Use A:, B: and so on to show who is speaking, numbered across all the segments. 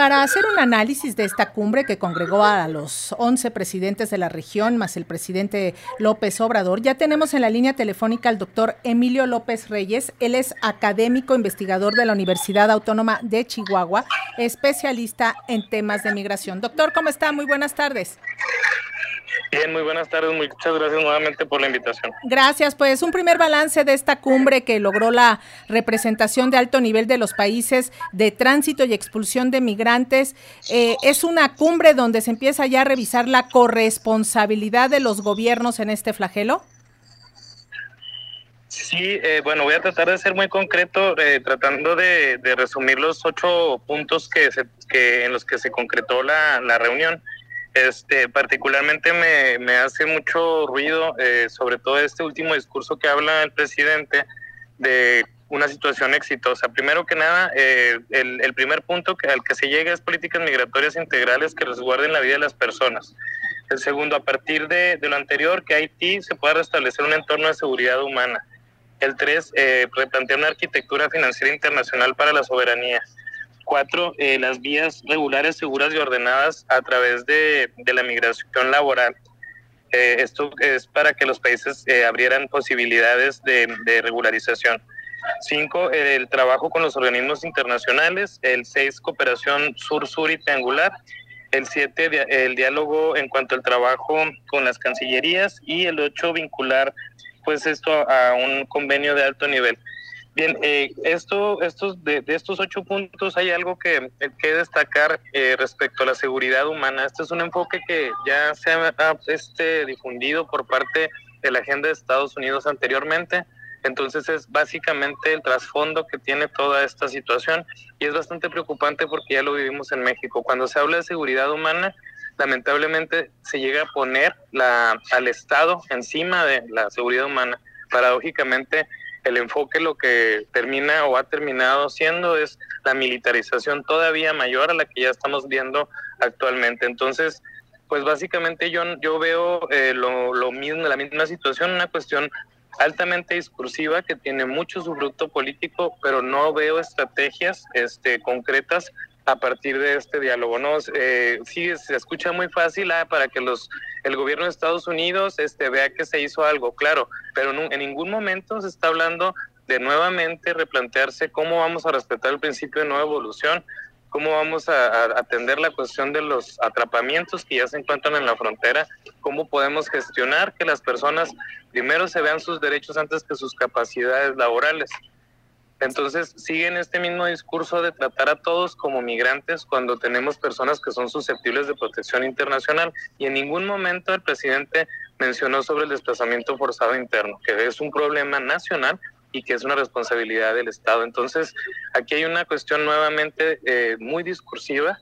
A: para hacer un análisis de esta cumbre que congregó a los 11 presidentes de la región, más el presidente López Obrador, ya tenemos en la línea telefónica al doctor Emilio López Reyes. Él es académico investigador de la Universidad Autónoma de Chihuahua, especialista en temas de migración. Doctor, ¿cómo está? Muy buenas tardes.
B: Bien, muy buenas tardes. Muchas gracias nuevamente por la invitación.
A: Gracias. Pues un primer balance de esta cumbre que logró la representación de alto nivel de los países de tránsito y expulsión de migrantes. Eh, es una cumbre donde se empieza ya a revisar la corresponsabilidad de los gobiernos en este flagelo.
B: Sí, eh, bueno, voy a tratar de ser muy concreto, eh, tratando de, resumir los ocho puntos que, se, que en los que se concretó la, la reunión. Este, particularmente me, me hace mucho ruido, eh, sobre todo este último discurso que habla el presidente de una situación exitosa. Primero que nada, eh, el, el, primer punto al que se llega es políticas migratorias integrales que resguarden la vida de las personas. El segundo, a partir de, de lo anterior, que Haití se pueda restablecer un entorno de seguridad humana. El tres, eh, replantear una arquitectura financiera internacional para la soberanía. Cuatro, eh, las vías regulares, seguras y ordenadas a través de, la migración laboral. Eh, esto es para que los países eh, abrieran posibilidades de, de, regularización. Cinco, el trabajo con los organismos internacionales. El seis, cooperación sur-sur y triangular. El siete, el diálogo en cuanto al trabajo con las cancillerías. Y el ocho, vincular pues esto a un convenio de alto nivel. Bien, eh, esto, estos, de, de, estos ocho puntos hay algo que, destacar eh, respecto a la seguridad humana. Este es un enfoque que ya se ha este, difundido por parte de la agenda de Estados Unidos anteriormente. Entonces es básicamente el trasfondo que tiene toda esta situación y es bastante preocupante porque ya lo vivimos en México. Cuando se habla de seguridad humana, lamentablemente se llega a poner la, al Estado encima de la seguridad humana. Paradójicamente, el enfoque lo que termina o ha terminado siendo es la militarización todavía mayor a la que ya estamos viendo actualmente. Entonces, pues básicamente yo, yo veo eh, lo, lo, mismo, la misma situación, una cuestión altamente discursiva que tiene mucho subructo político, pero no veo estrategias este, concretas a partir de este diálogo, ¿no? Eh, sí, se escucha muy fácil ah, para que los el gobierno de Estados Unidos este, vea que se hizo algo, claro, pero no, en ningún momento se está hablando de nuevamente replantearse cómo vamos a respetar el principio de nueva evolución, cómo vamos a, a, atender la cuestión de los atrapamientos que ya se encuentran en la frontera, cómo podemos gestionar que las personas primero se vean sus derechos antes que sus capacidades laborales. Entonces siguen este mismo discurso de tratar a todos como migrantes cuando tenemos personas que son susceptibles de protección internacional y en ningún momento el presidente mencionó sobre el desplazamiento forzado interno, que es un problema nacional y que es una responsabilidad del Estado. Entonces aquí hay una cuestión nuevamente eh, muy discursiva,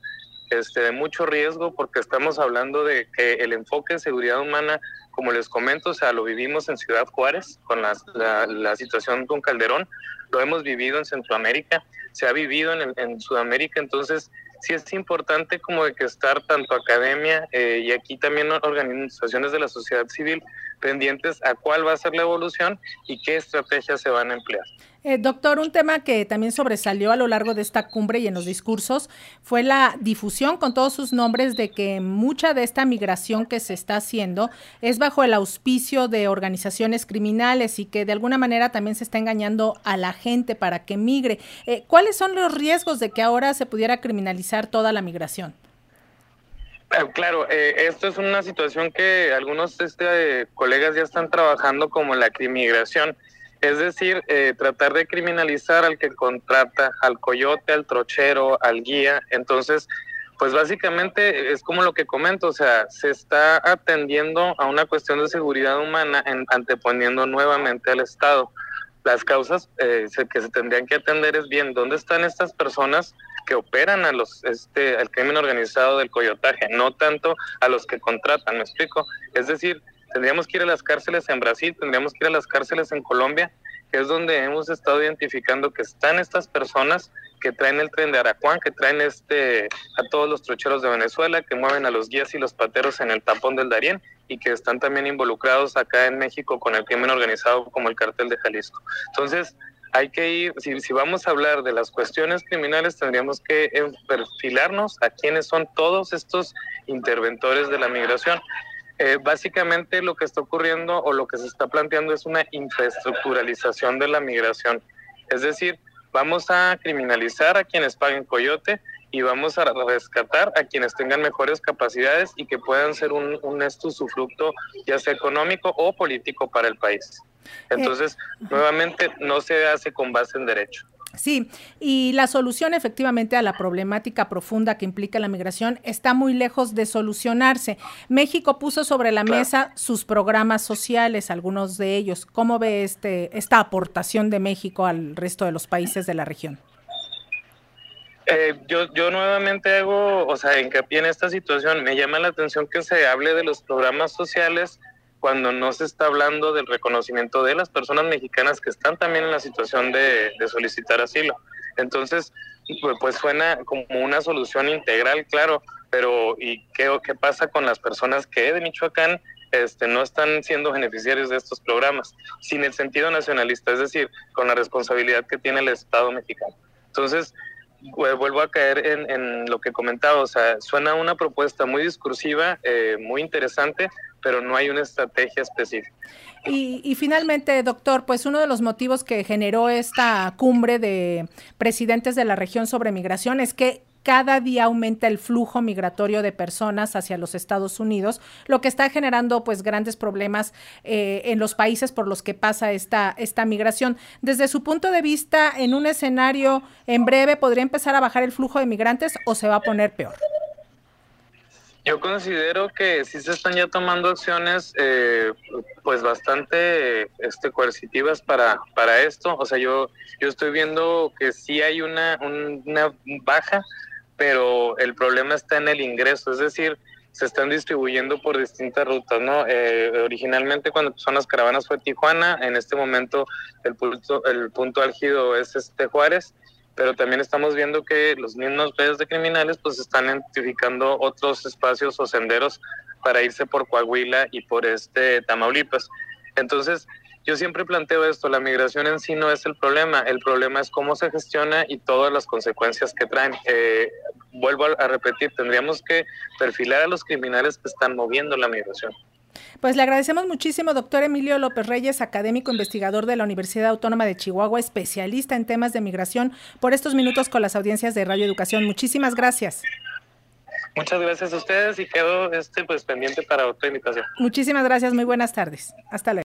B: este, de mucho riesgo porque estamos hablando de que el enfoque de seguridad humana como les comento, o sea, lo vivimos en Ciudad Juárez con la, la, la situación con Calderón, lo hemos vivido en Centroamérica, se ha vivido en, en Sudamérica, entonces sí es importante como de que estar tanto academia eh, y aquí también organizaciones de la sociedad civil pendientes a cuál va a ser la evolución y qué estrategias se van a emplear.
A: Eh, doctor, un tema que también sobresalió a lo largo de esta cumbre y en los discursos fue la difusión con todos sus nombres de que mucha de esta migración que se está haciendo es bajo el auspicio de organizaciones criminales y que de alguna manera también se está engañando a la gente para que migre. Eh, ¿Cuáles son los riesgos de que ahora se pudiera criminalizar toda la migración?
B: Claro, eh, esto es una situación que algunos este, colegas ya están trabajando como la crimigración. Es decir, eh, tratar de criminalizar al que contrata, al coyote, al trochero, al guía. Entonces, pues básicamente es como lo que comento, o sea, se está atendiendo a una cuestión de seguridad humana en, anteponiendo nuevamente al Estado. Las causas eh, que se tendrían que atender es bien, ¿dónde están estas personas que operan a los este al crimen organizado del coyotaje, no tanto a los que contratan, ¿me explico? Es decir, tendríamos que ir a las cárceles en Brasil, tendríamos que ir a las cárceles en Colombia, que es donde hemos estado identificando que están estas personas que traen el tren de Aracuán, que traen este a todos los trocheros de Venezuela, que mueven a los guías y los pateros en el tapón del Darién y que están también involucrados acá en México con el crimen organizado como el cartel de Jalisco. Entonces, hay que ir, si, vamos a hablar de las cuestiones criminales, tendríamos que perfilarnos a quiénes son todos estos interventores de la migración. Eh, básicamente lo que está ocurriendo o lo que se está planteando es una infraestructuralización de la migración. Es decir, vamos a criminalizar a quienes paguen coyote y vamos a rescatar a quienes tengan mejores capacidades y que puedan ser un, un usufructo ya sea económico o político para el país. Entonces, nuevamente, no se hace con base en derecho.
A: Sí, y la solución efectivamente a la problemática profunda que implica la migración está muy lejos de solucionarse. México puso sobre la mesa sus programas sociales, algunos de ellos. ¿Cómo ve este, esta aportación de México al resto de los países de la región?
B: Eh, yo, yo nuevamente hago, o sea, hincapié en esta situación. Me llama la atención que se hable de los programas sociales cuando no se está hablando del reconocimiento de las personas mexicanas que están también en la situación de, solicitar asilo. Entonces, pues, pues, suena como una solución integral, claro, pero ¿y qué, qué pasa con las personas que de Michoacán este, no están siendo beneficiarios de estos programas, sin el sentido nacionalista, es decir, con la responsabilidad que tiene el Estado mexicano? Entonces, vuelvo a caer en, lo que comentaba, o sea, suena una propuesta muy discursiva, eh, muy interesante, pero no hay una estrategia específica.
A: Y, y, finalmente, doctor, pues uno de los motivos que generó esta cumbre de presidentes de la región sobre migración es que cada día aumenta el flujo migratorio de personas hacia los Estados Unidos, lo que está generando pues grandes problemas eh, en los países por los que pasa esta, esta migración. Desde su punto de vista, en un escenario en breve, ¿podría empezar a bajar el flujo de migrantes o se va a poner peor?
B: Yo considero que sí se están ya tomando acciones eh, pues bastante este, coercitivas para, para esto. O sea, yo, yo estoy viendo que sí hay una, una baja pero el problema está en el ingreso, es decir, se están distribuyendo por distintas rutas, ¿no? Eh, originalmente cuando son las caravanas fue Tijuana, en este momento el punto, el punto álgido es este Juárez, pero también estamos viendo que los mismos redes de criminales pues están identificando otros espacios o senderos para irse por Coahuila y por este Tamaulipas. Entonces, yo siempre planteo esto, la migración en sí no es el problema, el problema es cómo se gestiona y todas las consecuencias que traen. Eh, vuelvo a, repetir, tendríamos que perfilar a los criminales que están moviendo la migración.
A: Pues le agradecemos muchísimo, doctor Emilio López Reyes, académico investigador de la Universidad Autónoma de Chihuahua, especialista en temas de migración, por estos minutos con las audiencias de Radio Educación. Muchísimas gracias.
B: Muchas gracias a ustedes y quedo este, pues, pendiente para otra invitación.
A: Muchísimas gracias, muy buenas tardes. Hasta luego.